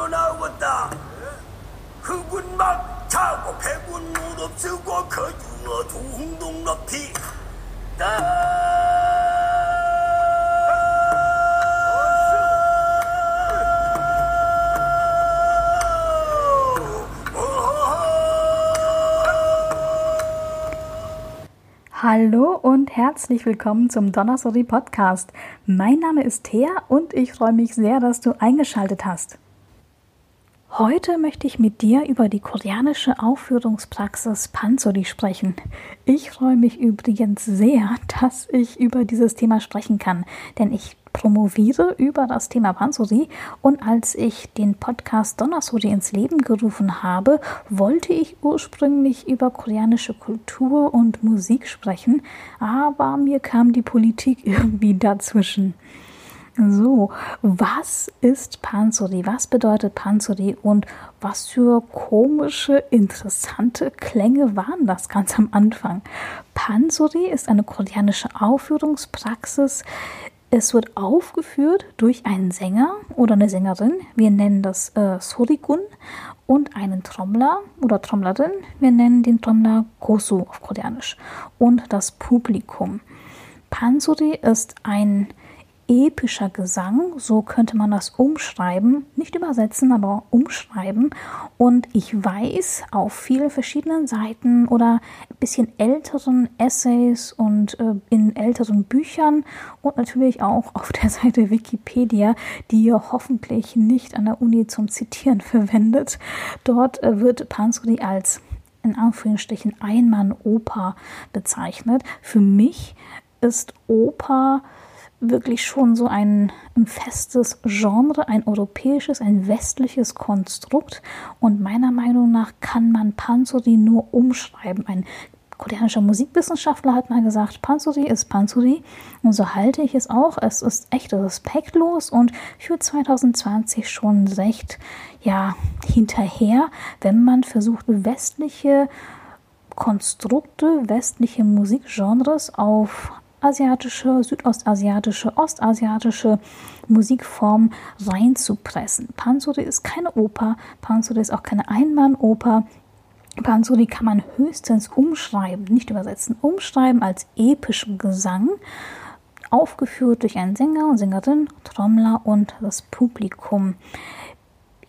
전쟁으로 나오겠다. 흑은 막 차고 백은 무릎 쓰고 거주어 동동 높이 Hallo und herzlich willkommen zum Donnerstory Podcast. Mein Name ist Thea und ich freue mich sehr, dass du eingeschaltet hast. Heute möchte ich mit dir über die koreanische Aufführungspraxis Pansori sprechen. Ich freue mich übrigens sehr, dass ich über dieses Thema sprechen kann, denn ich promoviere über das Thema Pansori und als ich den Podcast Donnersuri ins Leben gerufen habe, wollte ich ursprünglich über koreanische Kultur und Musik sprechen, aber mir kam die Politik irgendwie dazwischen. So, was ist Pansori? Was bedeutet Pansori und was für komische, interessante Klänge waren das ganz am Anfang? Pansori ist eine koreanische Aufführungspraxis. Es wird aufgeführt durch einen Sänger oder eine Sängerin. Wir nennen das äh, Sorikun und einen Trommler oder Trommlerin. Wir nennen den Trommler Gosu auf Koreanisch und das Publikum. Pansori ist ein epischer Gesang, so könnte man das umschreiben, nicht übersetzen, aber umschreiben. Und ich weiß, auf vielen verschiedenen Seiten oder ein bisschen älteren Essays und äh, in älteren Büchern und natürlich auch auf der Seite Wikipedia, die ihr hoffentlich nicht an der Uni zum Zitieren verwendet. Dort äh, wird Pansori als in Anführungsstrichen Einmann-Oper bezeichnet. Für mich ist Oper wirklich schon so ein, ein, festes Genre, ein europäisches, ein westliches Konstrukt. Und meiner Meinung nach kann man Pansori nur umschreiben. Ein koreanischer Musikwissenschaftler hat mal gesagt, Pansori ist Pansori. Und so halte ich es auch. Es ist echt respektlos und für 2020 schon recht, ja, hinterher, wenn man versucht, westliche Konstrukte, westliche Musikgenres auf asiatische, südostasiatische, ostasiatische Musikformen reinzupressen. Pansori ist keine Oper, Pansori ist auch keine Einmannoper. Pansori kann man höchstens umschreiben, nicht übersetzen, umschreiben als epischen Gesang, aufgeführt durch einen Sänger und Sängerin, Trommler und das Publikum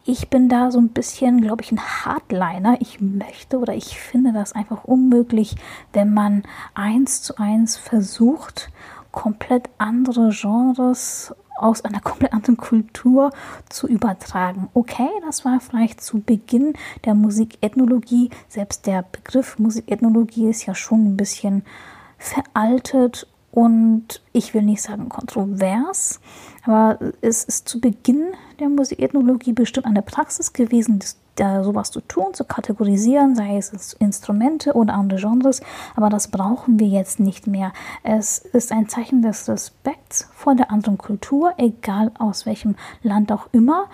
ich bin da so ein bisschen, glaube ich, ein Hardliner. Ich möchte oder ich finde das einfach unmöglich, wenn man eins zu eins versucht, komplett andere Genres aus einer komplett anderen Kultur zu übertragen. Okay, das war vielleicht zu Beginn der Musikethnologie. Selbst der Begriff Musikethnologie ist ja schon ein bisschen veraltet und ich will nicht sagen kontrovers, aber es ist zu Beginn der Musikethnologie bestimmt eine Praxis gewesen, da sowas zu tun, zu kategorisieren, sei es Instrumente oder andere Genres, aber das brauchen wir jetzt nicht mehr. Es ist ein Zeichen des Respekts vor der anderen Kultur, egal aus welchem Land auch immer,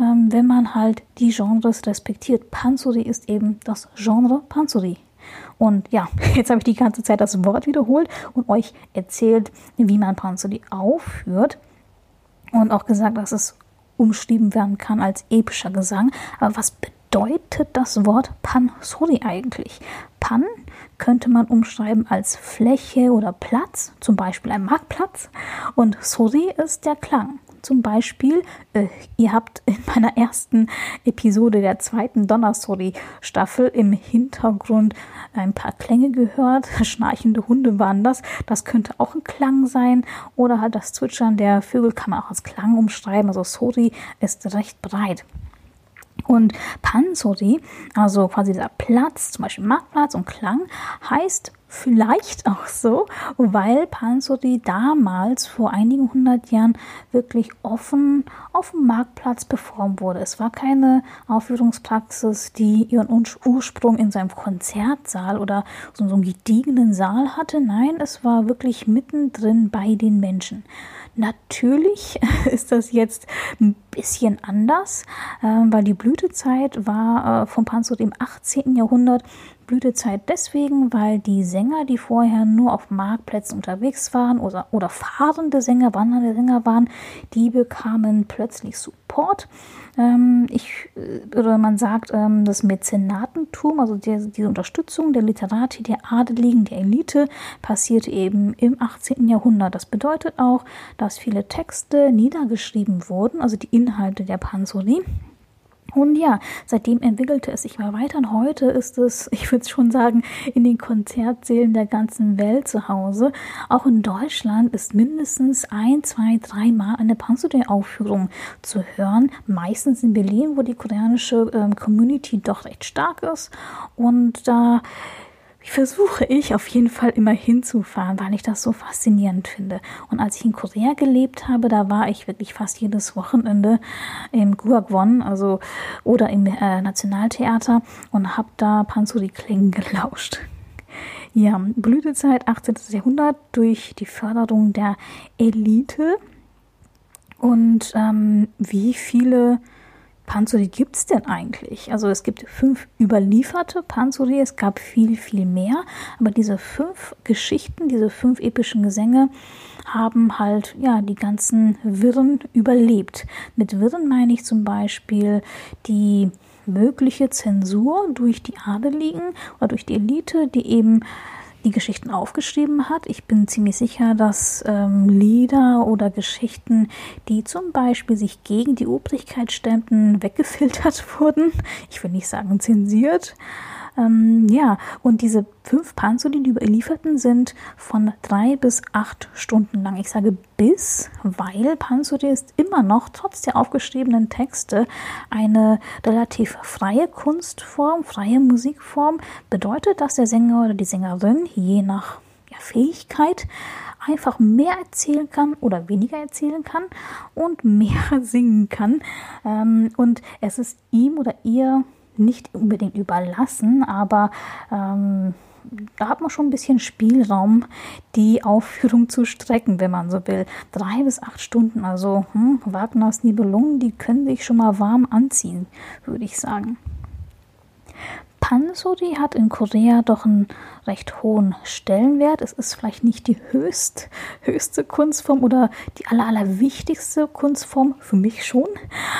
ähm, wenn man halt die Genres respektiert. Pansori ist eben das Genre Pansori. Und ja, jetzt habe ich die ganze Zeit das Wort wiederholt und euch erzählt, wie man Panzeri aufführt. Und auch gesagt, dass es umschrieben werden kann als epischer Gesang. Aber was bedeutet das Wort Pansori eigentlich? Pan könnte man umschreiben als Fläche oder Platz, zum Beispiel ein Marktplatz. Und Sori ist der Klang. Zum Beispiel, äh, ihr habt in meiner ersten Episode der zweiten Donnerstory-Staffel im Hintergrund ein paar Klänge gehört. Schnarchende Hunde waren das. Das könnte auch ein Klang sein. Oder halt das Zwitschern der Vögel kann man auch als Klang umschreiben. Also Sori ist recht breit. Und Pansori, also quasi dieser Platz, zum Beispiel Marktplatz und Klang, heißt vielleicht auch so, weil Pansori damals vor einigen hundert Jahren wirklich offen auf dem Marktplatz performt wurde. Es war keine Aufführungspraxis, die ihren Ursprung in seinem Konzertsaal oder so einem gediegenen Saal hatte. Nein, es war wirklich mittendrin bei den Menschen. Natürlich ist das jetzt ein bisschen anders, äh, weil die Blütezeit war äh, vom Panzer im 18. Jahrhundert Blütezeit deswegen, weil die Sänger, die vorher nur auf Marktplätzen unterwegs waren oder, oder fahrende Sänger, wandernde Sänger waren, die bekamen plötzlich Support. Ähm, ich, äh, oder man sagt, ähm, das Mäzenatentum, also die, diese Unterstützung der Literati, der Adeligen, der Elite, passierte eben im 18. Jahrhundert. Das bedeutet auch, dass viele Texte niedergeschrieben wurden, also die Inhalte der Pansori und ja, seitdem entwickelte es sich mal weiter und heute ist es, ich würde schon sagen, in den Konzertsälen der ganzen Welt zu Hause. Auch in Deutschland ist mindestens ein, zwei, dreimal eine Panzerday-Aufführung zu hören. Meistens in Berlin, wo die koreanische ähm, Community doch recht stark ist. Und da äh, versuche ich auf jeden Fall immer hinzufahren, weil ich das so faszinierend finde. Und als ich in Korea gelebt habe, da war ich wirklich fast jedes Wochenende im Guagwon, also oder im äh, Nationaltheater und habe da Pansori Klingen gelauscht. Ja, Blütezeit 18. Jahrhundert durch die Förderung der Elite. Und ähm, wie viele Panzuri gibt es denn eigentlich? Also es gibt fünf überlieferte Panzuri, es gab viel, viel mehr, aber diese fünf Geschichten, diese fünf epischen Gesänge haben halt ja die ganzen Wirren überlebt. Mit Wirren meine ich zum Beispiel die mögliche Zensur durch die Adeligen oder durch die Elite, die eben die Geschichten aufgeschrieben hat. Ich bin ziemlich sicher, dass ähm, Lieder oder Geschichten, die zum Beispiel sich gegen die Obrigkeit stemmten, weggefiltert wurden. Ich will nicht sagen zensiert. Ähm, ja, und diese fünf Panzeri, die überlieferten, sind von drei bis acht Stunden lang. Ich sage bis, weil Panzeri ist immer noch, trotz der aufgeschriebenen Texte, eine relativ freie Kunstform, freie Musikform. Bedeutet, dass der Sänger oder die Sängerin je nach Fähigkeit einfach mehr erzählen kann oder weniger erzählen kann und mehr singen kann. Ähm, und es ist ihm oder ihr nicht unbedingt überlassen, aber ähm, da hat man schon ein bisschen Spielraum, die Aufführung zu strecken, wenn man so will. Drei bis acht Stunden, also hm, Wagners Nibelungen, die können sich schon mal warm anziehen, würde ich sagen. Pansori hat in Korea doch einen recht hohen Stellenwert. Es ist vielleicht nicht die höchst, höchste Kunstform oder die aller, aller wichtigste Kunstform, für mich schon,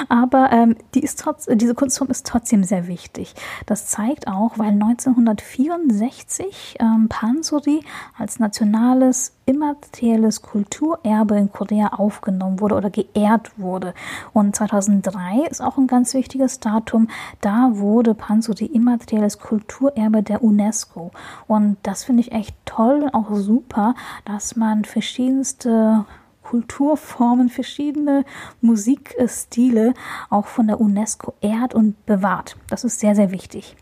aber ähm, die ist trotz, diese Kunstform ist trotzdem sehr wichtig. Das zeigt auch, weil 1964 ähm, Pansori als nationales immaterielles Kulturerbe in Korea aufgenommen wurde oder geehrt wurde. Und 2003 ist auch ein ganz wichtiges Datum. Da wurde Pansori immaterielles Kulturerbe der UNESCO. Und das finde ich echt toll und auch super, dass man verschiedenste Kulturformen, verschiedene Musikstile auch von der UNESCO ehrt und bewahrt. Das ist sehr, sehr wichtig.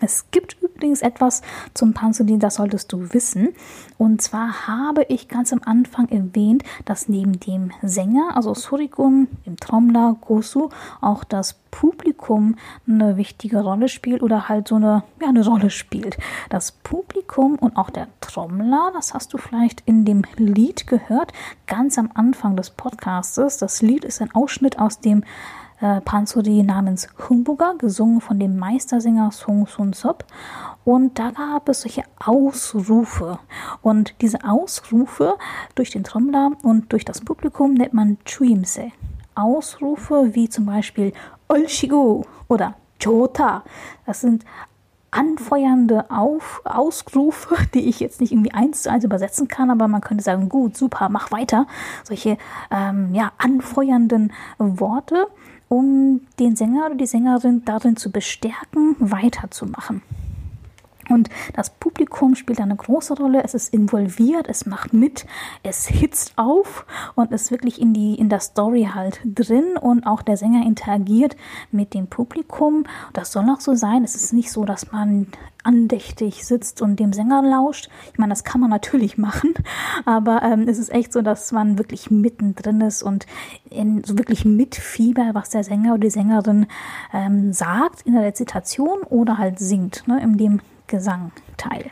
Es gibt übrigens etwas zum Panzerdienst, das solltest du wissen. Und zwar habe ich ganz am Anfang erwähnt, dass neben dem Sänger, also Surikun, dem Trommler, Gosu, auch das Publikum eine wichtige Rolle spielt oder halt so eine, ja, eine Rolle spielt. Das Publikum und auch der Trommler, das hast du vielleicht in dem Lied gehört, ganz am Anfang des Podcastes. Das Lied ist ein Ausschnitt aus dem äh, Pansori namens Humbuga, gesungen von dem Meistersänger Song Sun Sop. Und da gab es solche Ausrufe. Und diese Ausrufe durch den Trommler und durch das Publikum nennt man Chuimse. Ausrufe wie zum Beispiel Olshigo oder Chota. Das sind anfeuernde Auf Ausrufe, die ich jetzt nicht irgendwie eins zu eins übersetzen kann, aber man könnte sagen, gut, super, mach weiter. Solche ähm, ja, anfeuernden Worte um den Sänger oder die Sängerin darin zu bestärken, weiterzumachen. Und das Publikum spielt eine große Rolle. Es ist involviert, es macht mit, es hitzt auf und ist wirklich in die in der Story halt drin und auch der Sänger interagiert mit dem Publikum. Das soll auch so sein. Es ist nicht so, dass man andächtig sitzt und dem Sänger lauscht. Ich meine, das kann man natürlich machen, aber ähm, es ist echt so, dass man wirklich mittendrin ist und in, so wirklich mitfiebert, was der Sänger oder die Sängerin ähm, sagt in der Rezitation oder halt singt, ne, in dem Gesangteil.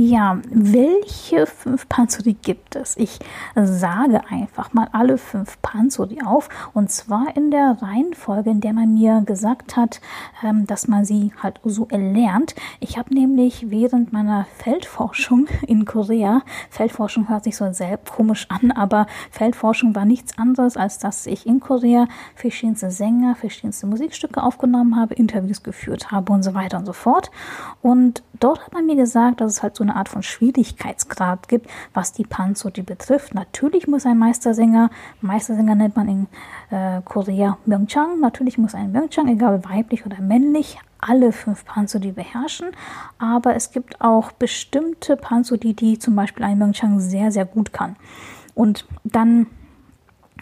Ja, welche fünf Panzeri gibt es? Ich sage einfach mal alle fünf Panzeri auf und zwar in der Reihenfolge, in der man mir gesagt hat, ähm, dass man sie halt so erlernt. Ich habe nämlich während meiner Feldforschung in Korea, Feldforschung hört sich so sehr komisch an, aber Feldforschung war nichts anderes, als dass ich in Korea verschiedenste Sänger, verschiedenste Musikstücke aufgenommen habe, Interviews geführt habe und so weiter und so fort. Und dort hat man mir gesagt, dass es halt so eine Art von Schwierigkeitsgrad gibt, was die Panzori betrifft. Natürlich muss ein Meistersänger, Meistersänger nennt man in äh, Korea Myeongchang, natürlich muss ein Myeongchang, egal weiblich oder männlich, alle fünf Panzori beherrschen, aber es gibt auch bestimmte Panzori, die zum Beispiel ein Myeongchang sehr, sehr gut kann. Und dann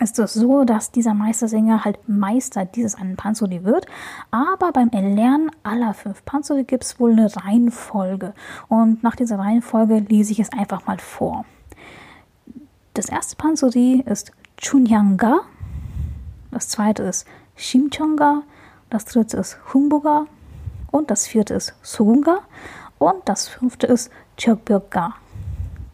ist es so, dass dieser Meistersänger halt Meister dieses einen Panzeri wird. Aber beim Erlernen aller fünf Panzeri gibt es wohl eine Reihenfolge. Und nach dieser Reihenfolge lese ich es einfach mal vor. Das erste Panzeri ist Chunyanga. Das zweite ist Shimchonga. Das dritte ist Humbuga. Und das vierte ist Sugunga. Und das fünfte ist Chokbyoga.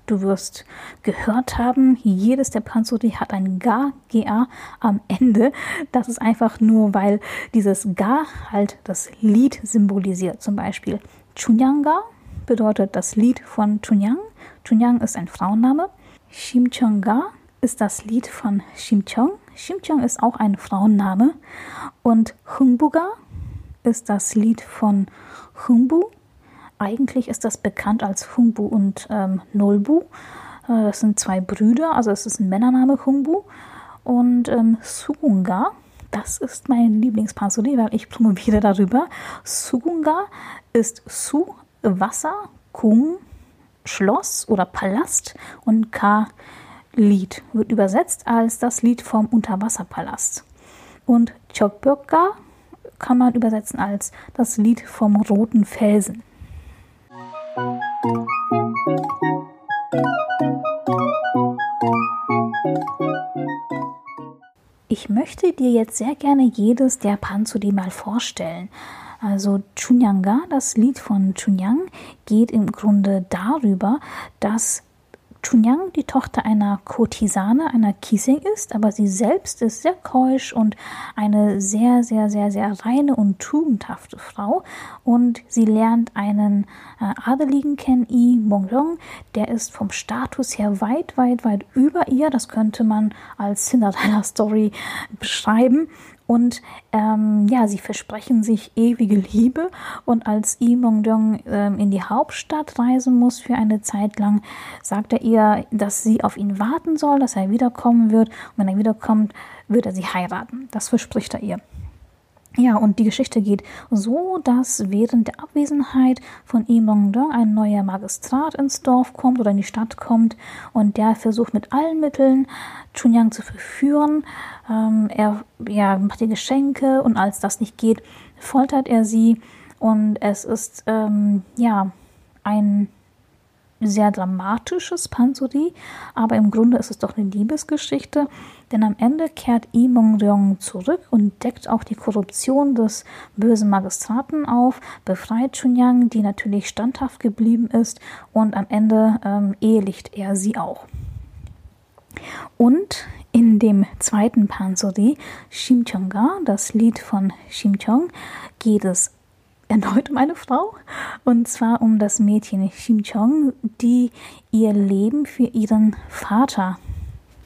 Du wirst gehört haben, jedes der Panzuri hat ein Ga, GA am Ende. Das ist einfach nur, weil dieses Ga halt das Lied symbolisiert. Zum Beispiel Chunyanga bedeutet das Lied von Chunyang. Chunyang ist ein Frauenname. Shimchonga ist das Lied von Shimchong. Shimchong ist auch ein Frauenname. Und Humbuga ist das Lied von Humbu. Eigentlich ist das bekannt als Humbu und ähm, Nolbu. Äh, das sind zwei Brüder, also es ist ein Männername Humbu. Und ähm, Sugunga, das ist mein Lieblingspansori, weil ich promoviere darüber. Sugunga ist Su, Wasser, Kung, Schloss oder Palast und Ka, Lied, wird übersetzt als das Lied vom Unterwasserpalast. Und Chokbyoka kann man übersetzen als das Lied vom roten Felsen. Ich möchte dir jetzt sehr gerne jedes der Panzuri mal vorstellen. Also Chunyanga, das Lied von Chunyang, geht im Grunde darüber, dass Chunyang die Tochter einer Kurtisane, einer Kising ist, aber sie selbst ist sehr keusch und eine sehr, sehr, sehr, sehr reine und tugendhafte Frau. Und sie lernt einen äh, Adeligen kennen, I Mongrong, der ist vom Status her weit, weit, weit über ihr. Das könnte man als Cinderella-Story beschreiben. Und ähm, ja, sie versprechen sich ewige Liebe. Und als Yi Mongdong ähm, in die Hauptstadt reisen muss für eine Zeit lang, sagt er ihr, dass sie auf ihn warten soll, dass er wiederkommen wird. Und wenn er wiederkommt, wird er sie heiraten. Das verspricht er ihr. Ja, und die Geschichte geht so, dass während der Abwesenheit von Imongdong ein neuer Magistrat ins Dorf kommt oder in die Stadt kommt und der versucht mit allen Mitteln Chunyang zu verführen. Ähm, er ja, macht ihr Geschenke und als das nicht geht, foltert er sie und es ist ähm, ja ein sehr dramatisches Pansori, aber im Grunde ist es doch eine Liebesgeschichte, denn am Ende kehrt Yi Mong-ryong zurück und deckt auch die Korruption des bösen Magistraten auf, befreit Chunyang, die natürlich standhaft geblieben ist und am Ende ähm, ehelicht er sie auch. Und in dem zweiten Pansori, Shimchonga, das Lied von Shimchong, geht es erneut um eine Frau. Und zwar um das Mädchen Shimchong, die ihr Leben für ihren Vater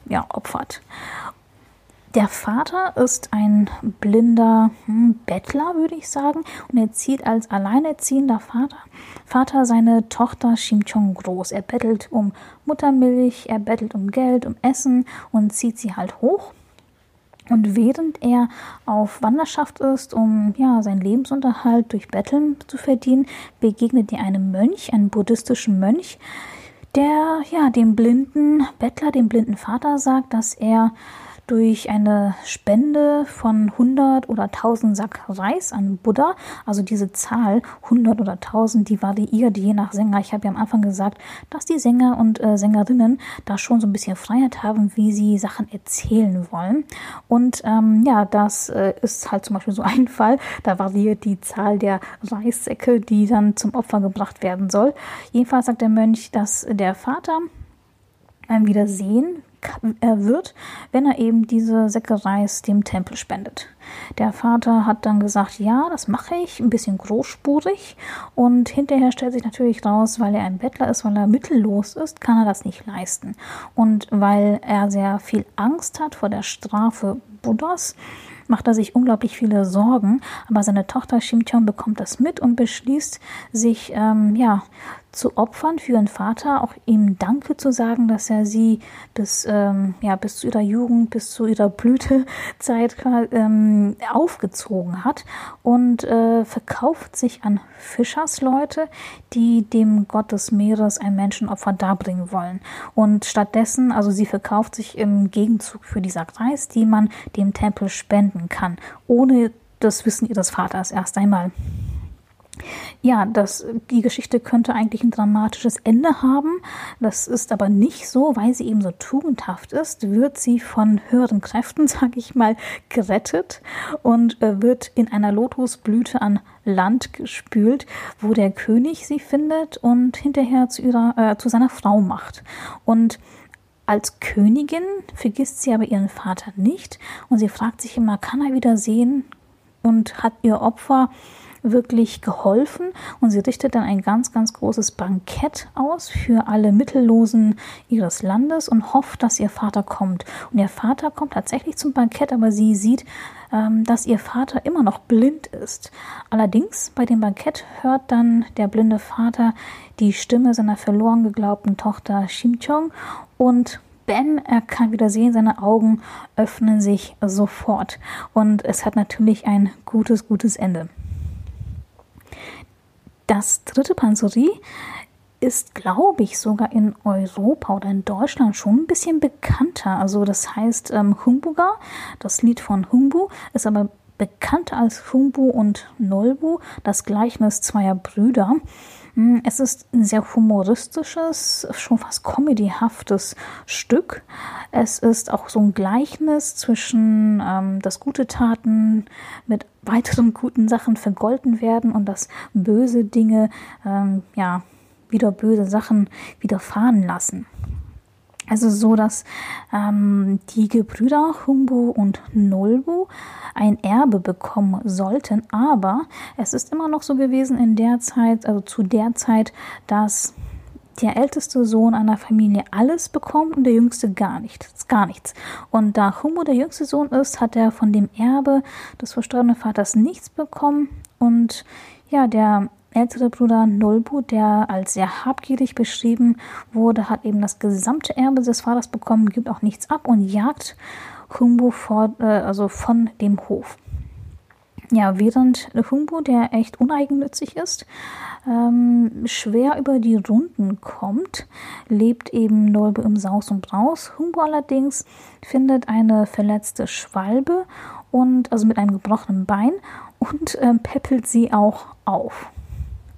ja, opfert. Der Vater ist ein blinder hm, Bettler, würde ich sagen, und er zieht als alleinerziehender Vater, Vater seine Tochter Shimchong groß. Er bettelt um Muttermilch, er bettelt um Geld, um Essen und zieht sie halt hoch. Und während er auf Wanderschaft ist, um ja, seinen Lebensunterhalt durch Betteln zu verdienen, begegnet er einem Mönch, einem buddhistischen Mönch, der ja dem blinden Bettler, dem blinden Vater sagt, dass er durch eine Spende von 100 oder 1000 Sack Reis an Buddha. Also diese Zahl 100 oder 1000, die variiert je nach Sänger. Ich habe ja am Anfang gesagt, dass die Sänger und äh, Sängerinnen da schon so ein bisschen Freiheit haben, wie sie Sachen erzählen wollen. Und ähm, ja, das äh, ist halt zum Beispiel so ein Fall. Da variiert die Zahl der Reissäcke, die dann zum Opfer gebracht werden soll. Jedenfalls sagt der Mönch, dass der Vater wieder sehen wird, wenn er eben diese Säcke Reis dem Tempel spendet. Der Vater hat dann gesagt, ja, das mache ich, ein bisschen großspurig. Und hinterher stellt sich natürlich raus, weil er ein Bettler ist, weil er mittellos ist, kann er das nicht leisten. Und weil er sehr viel Angst hat vor der Strafe Buddhas, macht er sich unglaublich viele Sorgen, aber seine Tochter Shimcheon bekommt das mit und beschließt, sich ähm, ja zu opfern für ihren Vater, auch ihm Danke zu sagen, dass er sie bis, ähm, ja, bis zu ihrer Jugend, bis zu ihrer Blütezeit ähm, aufgezogen hat und äh, verkauft sich an Fischersleute, die dem Gott des Meeres ein Menschenopfer darbringen wollen. Und stattdessen, also sie verkauft sich im Gegenzug für die Reis, die man dem Tempel spenden kann, ohne das Wissen ihres Vaters erst einmal. Ja, das, die Geschichte könnte eigentlich ein dramatisches Ende haben. Das ist aber nicht so, weil sie eben so tugendhaft ist, wird sie von höheren Kräften, sage ich mal, gerettet und äh, wird in einer Lotusblüte an Land gespült, wo der König sie findet und hinterher zu, ihrer, äh, zu seiner Frau macht. Und als Königin vergisst sie aber ihren Vater nicht und sie fragt sich immer, kann er wieder sehen und hat ihr Opfer wirklich geholfen und sie richtet dann ein ganz, ganz großes Bankett aus für alle Mittellosen ihres Landes und hofft, dass ihr Vater kommt. Und ihr Vater kommt tatsächlich zum Bankett, aber sie sieht, ähm, dass ihr Vater immer noch blind ist. Allerdings bei dem Bankett hört dann der blinde Vater die Stimme seiner verloren geglaubten Tochter Shimchong und Ben, er kann wieder sehen, seine Augen öffnen sich sofort. Und es hat natürlich ein gutes, gutes Ende. Das dritte Pansori ist, glaube ich, sogar in Europa oder in Deutschland schon ein bisschen bekannter. Also das heißt ähm, Humbuga, das Lied von Humbu, ist aber bekannter als Humbu und Nolbu, das Gleichnis zweier Brüder. Hm, es ist ein sehr humoristisches, schon fast comedyhaftes Stück. Es ist auch so ein Gleichnis zwischen, ähm, dass gute Taten mit weiteren guten Sachen vergolten werden und dass böse Dinge, ähm, ja, wieder böse Sachen widerfahren lassen. Also so, dass ähm, die Gebrüder Humbu und Nolbu ein Erbe bekommen sollten, aber es ist immer noch so gewesen in der Zeit, also zu der Zeit, dass der älteste Sohn einer Familie alles bekommt und der jüngste gar nichts, gar nichts. Und da Humbu der jüngste Sohn ist, hat er von dem Erbe des verstorbenen Vaters nichts bekommen und ja, der ältere Bruder Nolbu, der als sehr habgierig beschrieben wurde, hat eben das gesamte Erbe des Vaters bekommen, gibt auch nichts ab und jagt Humbu vor, äh, also von dem Hof. Ja, während Humbu, der echt uneigennützig ist, ähm, schwer über die Runden kommt, lebt eben Nolbu im Saus und Braus. Humbu allerdings findet eine verletzte Schwalbe und also mit einem gebrochenen Bein und ähm, peppelt sie auch auf.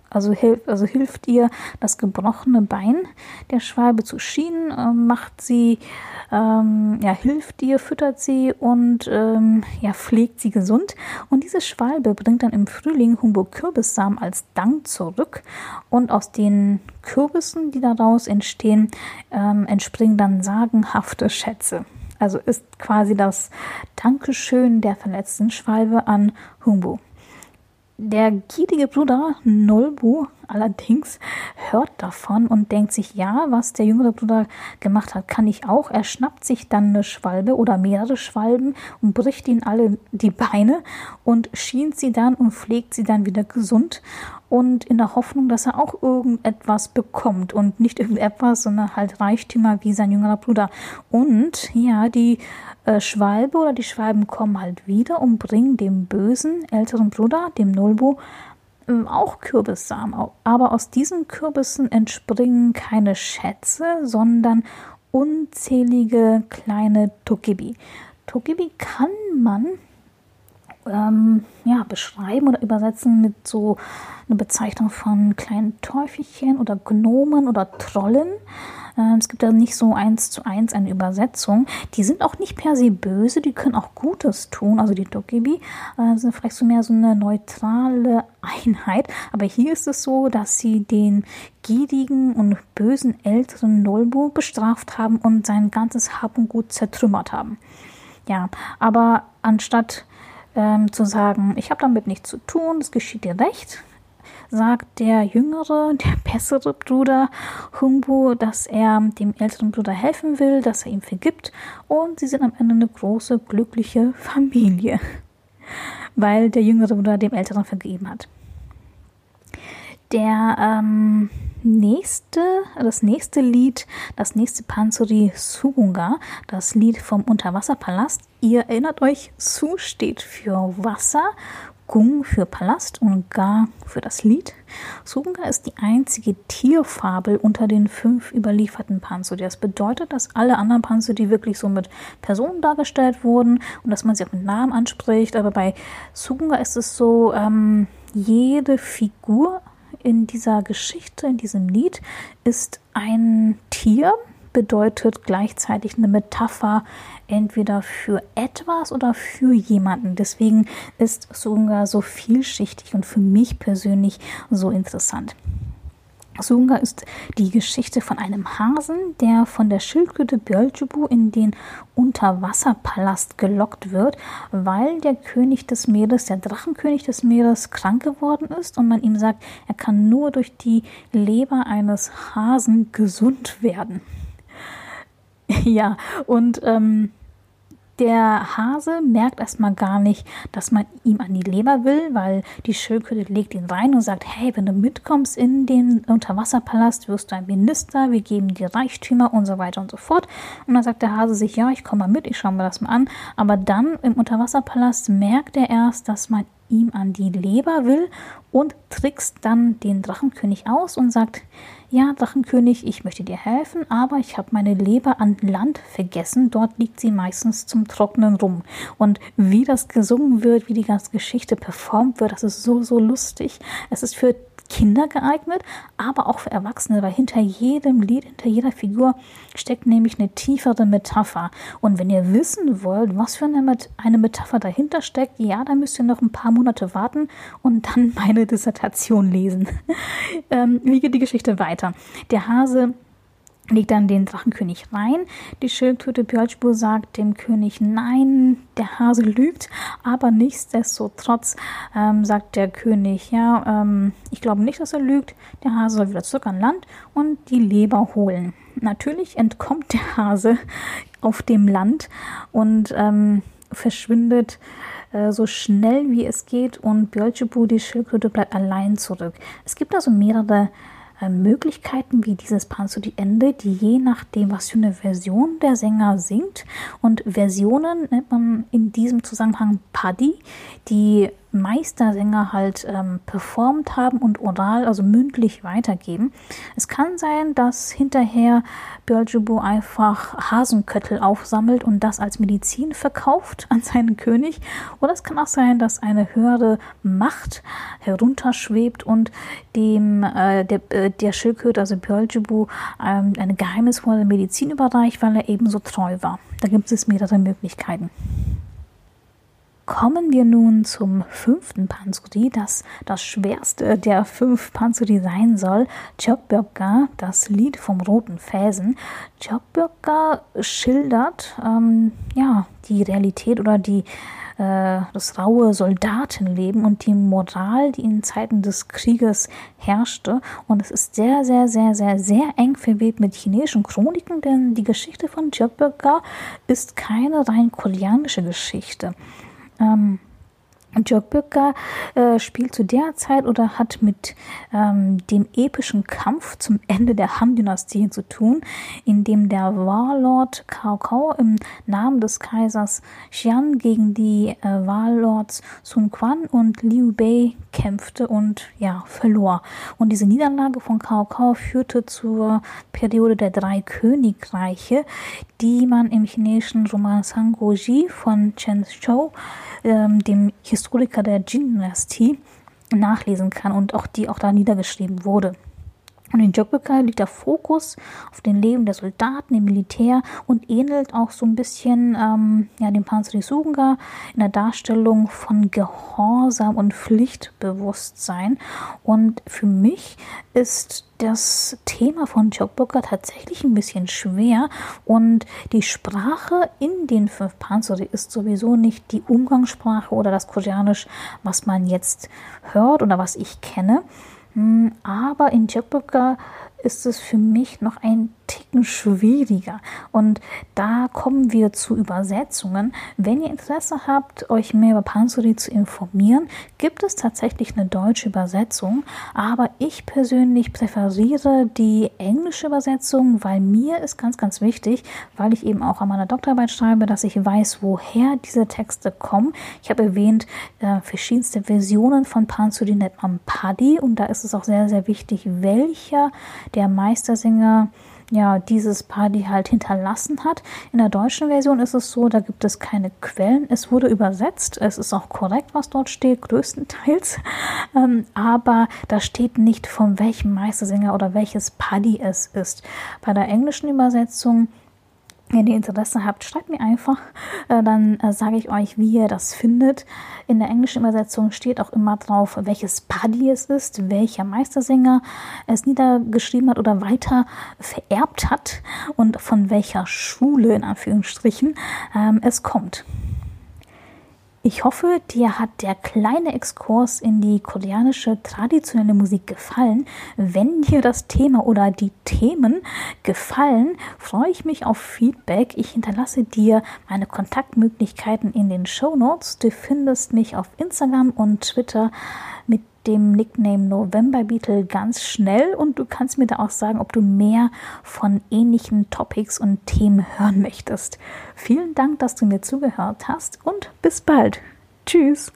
Also, hilf, also hilft ihr das gebrochene Bein der Schwalbe zu schienen, äh, macht sie, ähm, ja, hilft ihr, füttert sie und ähm, ja, pflegt sie gesund. Und diese Schwalbe bringt dann im Frühling Humboldt-Kürbissamen als Dank zurück. Und aus den Kürbissen, die daraus entstehen, ähm, entspringen dann sagenhafte Schätze. Also ist quasi das Dankeschön der verletzten Schwalbe an Humbo. Der gierige Bruder Nolbu allerdings hört davon und denkt sich, ja, was der jüngere Bruder gemacht hat, kann ich auch. Er schnappt sich dann eine Schwalbe oder mehrere Schwalben und bricht ihnen alle die Beine und schient sie dann und pflegt sie dann wieder gesund und in der Hoffnung, dass er auch irgendetwas bekommt und nicht irgendetwas, sondern halt Reichtümer wie sein jüngerer Bruder. Und ja, die äh, Schwalbe oder die Schwalben kommen halt wieder und bringen dem bösen älteren Bruder, dem Nolbu, ähm, auch Kürbissamen. Aber aus diesen Kürbissen entspringen keine Schätze, sondern unzählige kleine Tokibi. Togebi kann man ähm, ja, beschreiben oder übersetzen mit so einer Bezeichnung von kleinen Teufelchen oder Gnomen oder Trollen. Ähm, es gibt da nicht so eins zu eins eine Übersetzung. Die sind auch nicht per se böse, die können auch Gutes tun. Also die Dogebi äh, sind vielleicht so mehr so eine neutrale Einheit. Aber hier ist es so, dass sie den gierigen und bösen älteren Nolbu bestraft haben und sein ganzes Hab und Gut zertrümmert haben. Ja, aber anstatt ähm, zu sagen, ich habe damit nichts zu tun, es geschieht dir recht, sagt der jüngere, der bessere Bruder Humbu, dass er dem älteren Bruder helfen will, dass er ihm vergibt und sie sind am Ende eine große, glückliche Familie, weil der jüngere Bruder dem älteren vergeben hat. Der ähm, nächste, das nächste Lied, das nächste Panzeri Sugunga, das Lied vom Unterwasserpalast. Ihr erinnert euch, Su steht für Wasser Gung für Palast und Ga für das Lied. Sugunga ist die einzige Tierfabel unter den fünf überlieferten Panzeri. Das bedeutet, dass alle anderen Panzeri wirklich so mit Personen dargestellt wurden und dass man sie auch mit Namen anspricht. Aber bei Sugunga ist es so, ähm, jede Figur in dieser Geschichte, in diesem Lied, ist ein Tier, bedeutet gleichzeitig eine Metapher entweder für etwas oder für jemanden. Deswegen ist Sunga so vielschichtig und für mich persönlich so interessant. Sunga ist die Geschichte von einem Hasen, der von der Schildkröte Bjöljubu in den Unterwasserpalast gelockt wird, weil der König des Meeres, der Drachenkönig des Meeres, krank geworden ist und man ihm sagt, er kann nur durch die Leber eines Hasen gesund werden. ja, und ähm, der Hase merkt erstmal gar nicht, dass man ihm an die Leber will, weil die Schildkröte legt ihn rein und sagt, hey, wenn du mitkommst in den Unterwasserpalast, wirst du ein Minister, wir geben dir Reichtümer und so weiter und so fort. Und dann sagt der Hase sich, ja, ich komme mal mit, ich schaue mir das mal an. Aber dann im Unterwasserpalast merkt er erst, dass man ihm an die Leber will und trickst dann den Drachenkönig aus und sagt, ja, Drachenkönig, ich möchte dir helfen, aber ich habe meine Leber an Land vergessen. Dort liegt sie meistens zum Trocknen rum. Und wie das gesungen wird, wie die ganze Geschichte performt wird, das ist so, so lustig. Es ist für Kinder geeignet, aber auch für Erwachsene, weil hinter jedem Lied, hinter jeder Figur steckt nämlich eine tiefere Metapher. Und wenn ihr wissen wollt, was für eine, Metapher dahinter steckt, ja, dann müsst ihr noch ein paar Monate warten und dann meine Dissertation lesen. ähm, wie geht die Geschichte weiter? Der Hase legt dann den Drachenkönig rein. Die Schildkröte Björnspur sagt dem König, nein, der Hase lügt, aber nichtsdestotrotz ähm, sagt der König, ja, ähm, ich glaube nicht, dass er lügt, der Hase soll wieder zurück an Land und die Leber holen. Natürlich entkommt der Hase auf dem Land und ähm, verschwindet äh, so schnell wie es geht und Björnspur, die Schildkröte, bleibt allein zurück. Es gibt also mehrere Möglichkeiten wie dieses Panzeri-Ende, die je nachdem, was für eine Version der Sänger singt. Und Versionen nennt man in diesem Zusammenhang Paddy, die Meistersänger halt ähm, performt haben und oral, also mündlich weitergeben. Es kann sein, dass hinterher Beelzebub einfach Hasenköttel aufsammelt und das als Medizin verkauft an seinen König. Oder es kann auch sein, dass eine höhere Macht herunterschwebt und dem äh, der, äh, der Schildkröte, also Beelzebub, ähm, eine geheimnisvolle Medizin überreicht, weil er ebenso treu war. Da gibt es mehrere Möglichkeiten. Kommen wir nun zum fünften Panzeri, das das schwerste der fünf Panzeri sein soll. Chokbyoka, das Lied vom roten Felsen. Chokbyoka schildert ähm, ja, die Realität oder die, äh, das raue Soldatenleben und die Moral, die in Zeiten des Krieges herrschte. Und es ist sehr, sehr, sehr, sehr, sehr eng verwebt mit chinesischen Chroniken, denn die Geschichte von Chokbyoka ist keine rein koreanische Geschichte. Um, Ähm, Jökböcker äh, spielt zu der Zeit oder hat mit ähm, dem epischen Kampf zum Ende der Han-Dynastie zu tun, in dem der Warlord Cao Cao im Namen des Kaisers Xian gegen die äh, Warlords Sun Quan und Liu Bei kämpfte und ja, verlor. Und diese Niederlage von Cao Cao führte zur Periode der drei Königreiche, die man im chinesischen Roman Sangoji von Chen Shou ähm, dem Historiker der Jin-Dynastie, nachlesen kann und auch die auch da niedergeschrieben wurde. Und in Jokbeka liegt der Fokus auf den Leben der Soldaten im Militär und ähnelt auch so ein bisschen ähm, ja, dem Panzerisuga in der Darstellung von Gehorsam und Pflichtbewusstsein. Und für mich ist das Thema von Jokbeka tatsächlich ein bisschen schwer und die Sprache in den fünf Panzeri ist sowieso nicht die Umgangssprache oder das Koreanisch, was man jetzt hört oder was ich kenne. Hm, aber in Jokböcker ist es für mich noch ein Ticken schwieriger. Und da kommen wir zu Übersetzungen. Wenn ihr Interesse habt, euch mehr über Pansori zu informieren, gibt es tatsächlich eine deutsche Übersetzung. Aber ich persönlich präferiere die englische Übersetzung, weil mir ist ganz, ganz wichtig, weil ich eben auch an meiner Doktorarbeit schreibe, dass ich weiß, woher diese Texte kommen. Ich habe erwähnt, äh, verschiedenste Versionen von Pansori nennt man Paddy und da ist es auch sehr, sehr wichtig, welcher der Meistersänger ja, dieses Party halt hinterlassen hat. In der deutschen Version ist es so, da gibt es keine Quellen. Es wurde übersetzt. Es ist auch korrekt, was dort steht, größtenteils. Ähm, aber da steht nicht, von welchem Meistersänger oder welches Paddy es ist. Bei der englischen Übersetzung wenn ihr Interesse habt, schreibt mir einfach, äh, dann äh, sage ich euch, wie ihr das findet. In der englischen Übersetzung steht auch immer drauf, welches Paddy es ist, welcher Meistersänger es niedergeschrieben hat oder weiter vererbt hat und von welcher Schule in Anführungsstrichen ähm, es kommt. Ich hoffe, dir hat der kleine Exkurs in die koreanische traditionelle Musik gefallen. Wenn dir das Thema oder die Themen gefallen, freue ich mich auf Feedback. Ich hinterlasse dir meine Kontaktmöglichkeiten in den Show Notes. Du findest mich auf Instagram und Twitter mit dem Nickname November Beetle ganz schnell und du kannst mir da auch sagen, ob du mehr von ähnlichen Topics und Themen hören möchtest. Vielen Dank, dass du mir zugehört hast und bis bald. Tschüss.